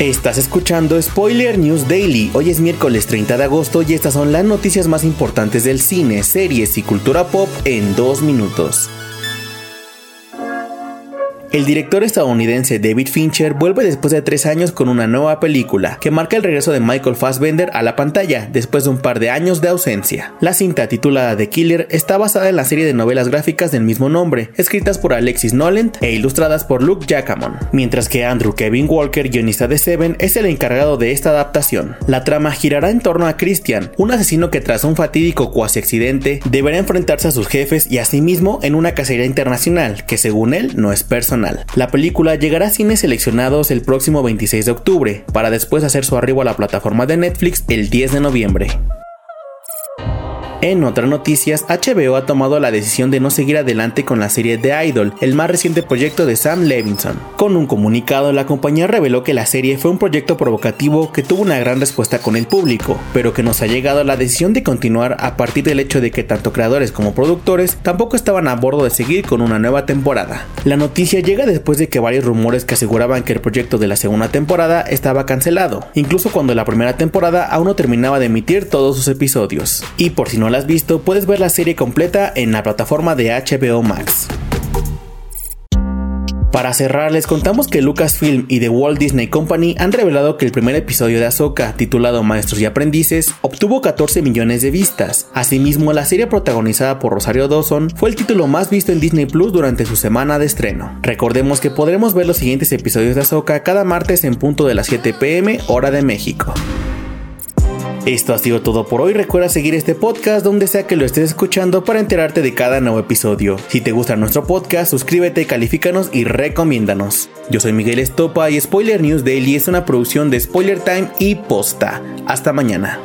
Estás escuchando Spoiler News Daily. Hoy es miércoles 30 de agosto y estas son las noticias más importantes del cine, series y cultura pop en dos minutos. El director estadounidense David Fincher vuelve después de tres años con una nueva película, que marca el regreso de Michael Fassbender a la pantalla después de un par de años de ausencia. La cinta titulada The Killer está basada en la serie de novelas gráficas del mismo nombre, escritas por Alexis Noland e ilustradas por Luke Jackamon, mientras que Andrew Kevin Walker, guionista de Seven, es el encargado de esta adaptación. La trama girará en torno a Christian, un asesino que tras un fatídico cuasi accidente deberá enfrentarse a sus jefes y a sí mismo en una cacería internacional que según él no es personal. La película llegará a cines seleccionados el próximo 26 de octubre, para después hacer su arribo a la plataforma de Netflix el 10 de noviembre. En otras noticias, HBO ha tomado la decisión de no seguir adelante con la serie The Idol, el más reciente proyecto de Sam Levinson. Con un comunicado, la compañía reveló que la serie fue un proyecto provocativo que tuvo una gran respuesta con el público, pero que nos ha llegado a la decisión de continuar a partir del hecho de que tanto creadores como productores tampoco estaban a bordo de seguir con una nueva temporada. La noticia llega después de que varios rumores que aseguraban que el proyecto de la segunda temporada estaba cancelado, incluso cuando la primera temporada aún no terminaba de emitir todos sus episodios. Y por si no has visto, puedes ver la serie completa en la plataforma de HBO Max. Para cerrar, les contamos que Lucasfilm y The Walt Disney Company han revelado que el primer episodio de Ahsoka, titulado Maestros y Aprendices, obtuvo 14 millones de vistas. Asimismo, la serie protagonizada por Rosario Dawson fue el título más visto en Disney Plus durante su semana de estreno. Recordemos que podremos ver los siguientes episodios de Ahsoka cada martes en punto de las 7 pm, hora de México. Esto ha sido todo por hoy. Recuerda seguir este podcast donde sea que lo estés escuchando para enterarte de cada nuevo episodio. Si te gusta nuestro podcast, suscríbete, califícanos y recomiéndanos. Yo soy Miguel Estopa y Spoiler News Daily es una producción de Spoiler Time y Posta. Hasta mañana.